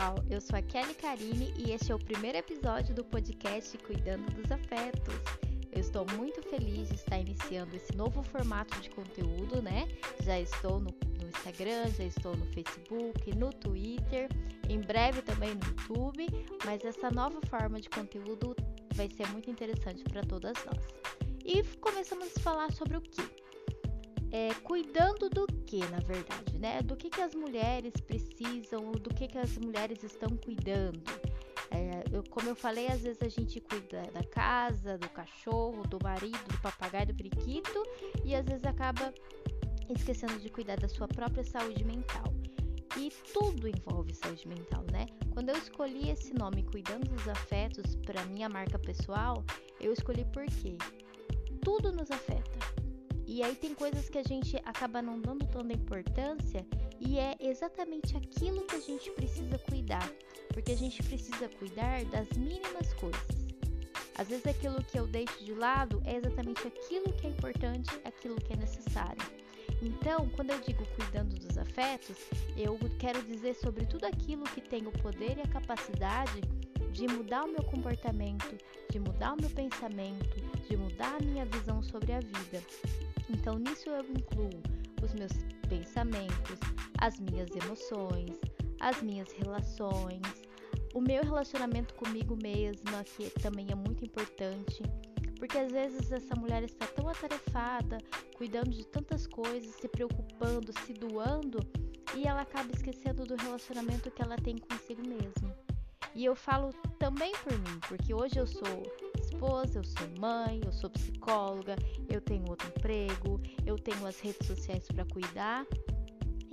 pessoal, eu sou a Kelly Karine e este é o primeiro episódio do podcast Cuidando dos Afetos. Eu estou muito feliz de estar iniciando esse novo formato de conteúdo, né? Já estou no, no Instagram, já estou no Facebook, no Twitter, em breve também no YouTube, mas essa nova forma de conteúdo vai ser muito interessante para todas nós. E começamos a falar sobre o que? É, cuidando do que, na verdade, né? Do que, que as mulheres precisam, do que, que as mulheres estão cuidando. É, eu, como eu falei, às vezes a gente cuida da casa, do cachorro, do marido, do papagaio, do periquito, e às vezes acaba esquecendo de cuidar da sua própria saúde mental. E tudo envolve saúde mental, né? Quando eu escolhi esse nome, Cuidando dos Afetos, para minha marca pessoal, eu escolhi porque tudo nos afeta e aí tem coisas que a gente acaba não dando tanta importância e é exatamente aquilo que a gente precisa cuidar, porque a gente precisa cuidar das mínimas coisas. Às vezes aquilo que eu deixo de lado é exatamente aquilo que é importante, aquilo que é necessário. Então, quando eu digo cuidando dos afetos, eu quero dizer sobre tudo aquilo que tem o poder e a capacidade de mudar o meu comportamento, de mudar o meu pensamento, de mudar a minha visão sobre a vida. Então, nisso eu incluo os meus pensamentos, as minhas emoções, as minhas relações, o meu relacionamento comigo mesma, que também é muito importante, porque às vezes essa mulher está tão atarefada, cuidando de tantas coisas, se preocupando, se doando, e ela acaba esquecendo do relacionamento que ela tem consigo mesma. E eu falo também por mim, porque hoje eu sou esposa, eu sou mãe, eu sou psicóloga, eu tenho outro emprego, eu tenho as redes sociais para cuidar.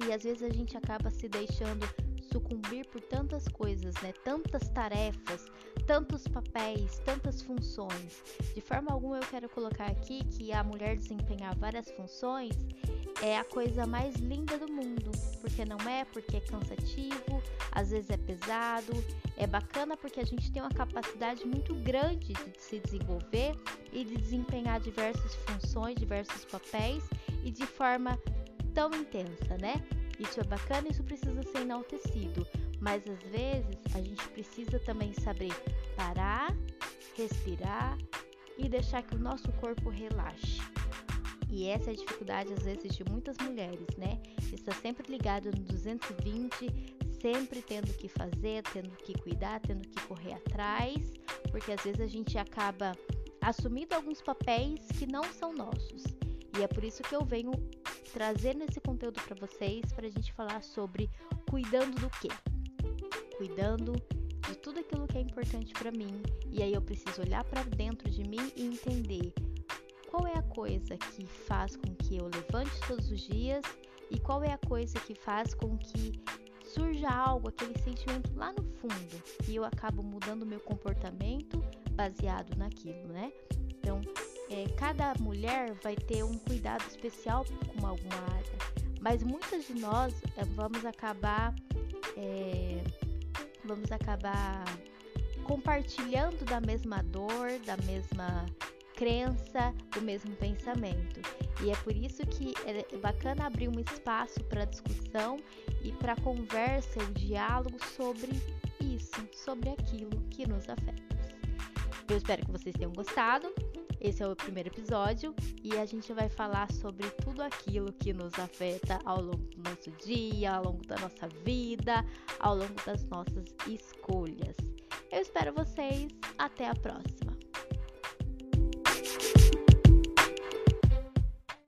E às vezes a gente acaba se deixando sucumbir por tantas coisas, né? Tantas tarefas, tantos papéis, tantas funções. De forma alguma eu quero colocar aqui que a mulher desempenhar várias funções é a coisa mais linda do mundo, porque não é, porque é cansativo, às vezes é pesado, é bacana porque a gente tem uma capacidade muito grande de se desenvolver e de desempenhar diversas funções, diversos papéis e de forma tão intensa, né? Isso é bacana, isso precisa ser enaltecido, mas às vezes a gente precisa também saber parar, respirar e deixar que o nosso corpo relaxe. E essa é a dificuldade às vezes de muitas mulheres, né? Está sempre ligado no 220, sempre tendo que fazer, tendo que cuidar, tendo que correr atrás, porque às vezes a gente acaba assumindo alguns papéis que não são nossos. E é por isso que eu venho trazendo esse conteúdo para vocês para a gente falar sobre cuidando do quê? Cuidando de tudo aquilo que é importante para mim. E aí eu preciso olhar para dentro de mim e entender qual é a coisa que faz com que eu levante todos os dias e qual é a coisa que faz com que surja algo, aquele sentimento lá no fundo e eu acabo mudando o meu comportamento baseado naquilo, né? Então, é, cada mulher vai ter um cuidado especial com alguma área, mas muitas de nós é, vamos acabar é, vamos acabar compartilhando da mesma dor, da mesma crença, do mesmo pensamento. E é por isso que é bacana abrir um espaço para discussão e para conversa e diálogo sobre isso, sobre aquilo que nos afeta. Eu espero que vocês tenham gostado. Esse é o primeiro episódio e a gente vai falar sobre tudo aquilo que nos afeta ao longo do nosso dia, ao longo da nossa vida, ao longo das nossas escolhas. Eu espero vocês. Até a próxima.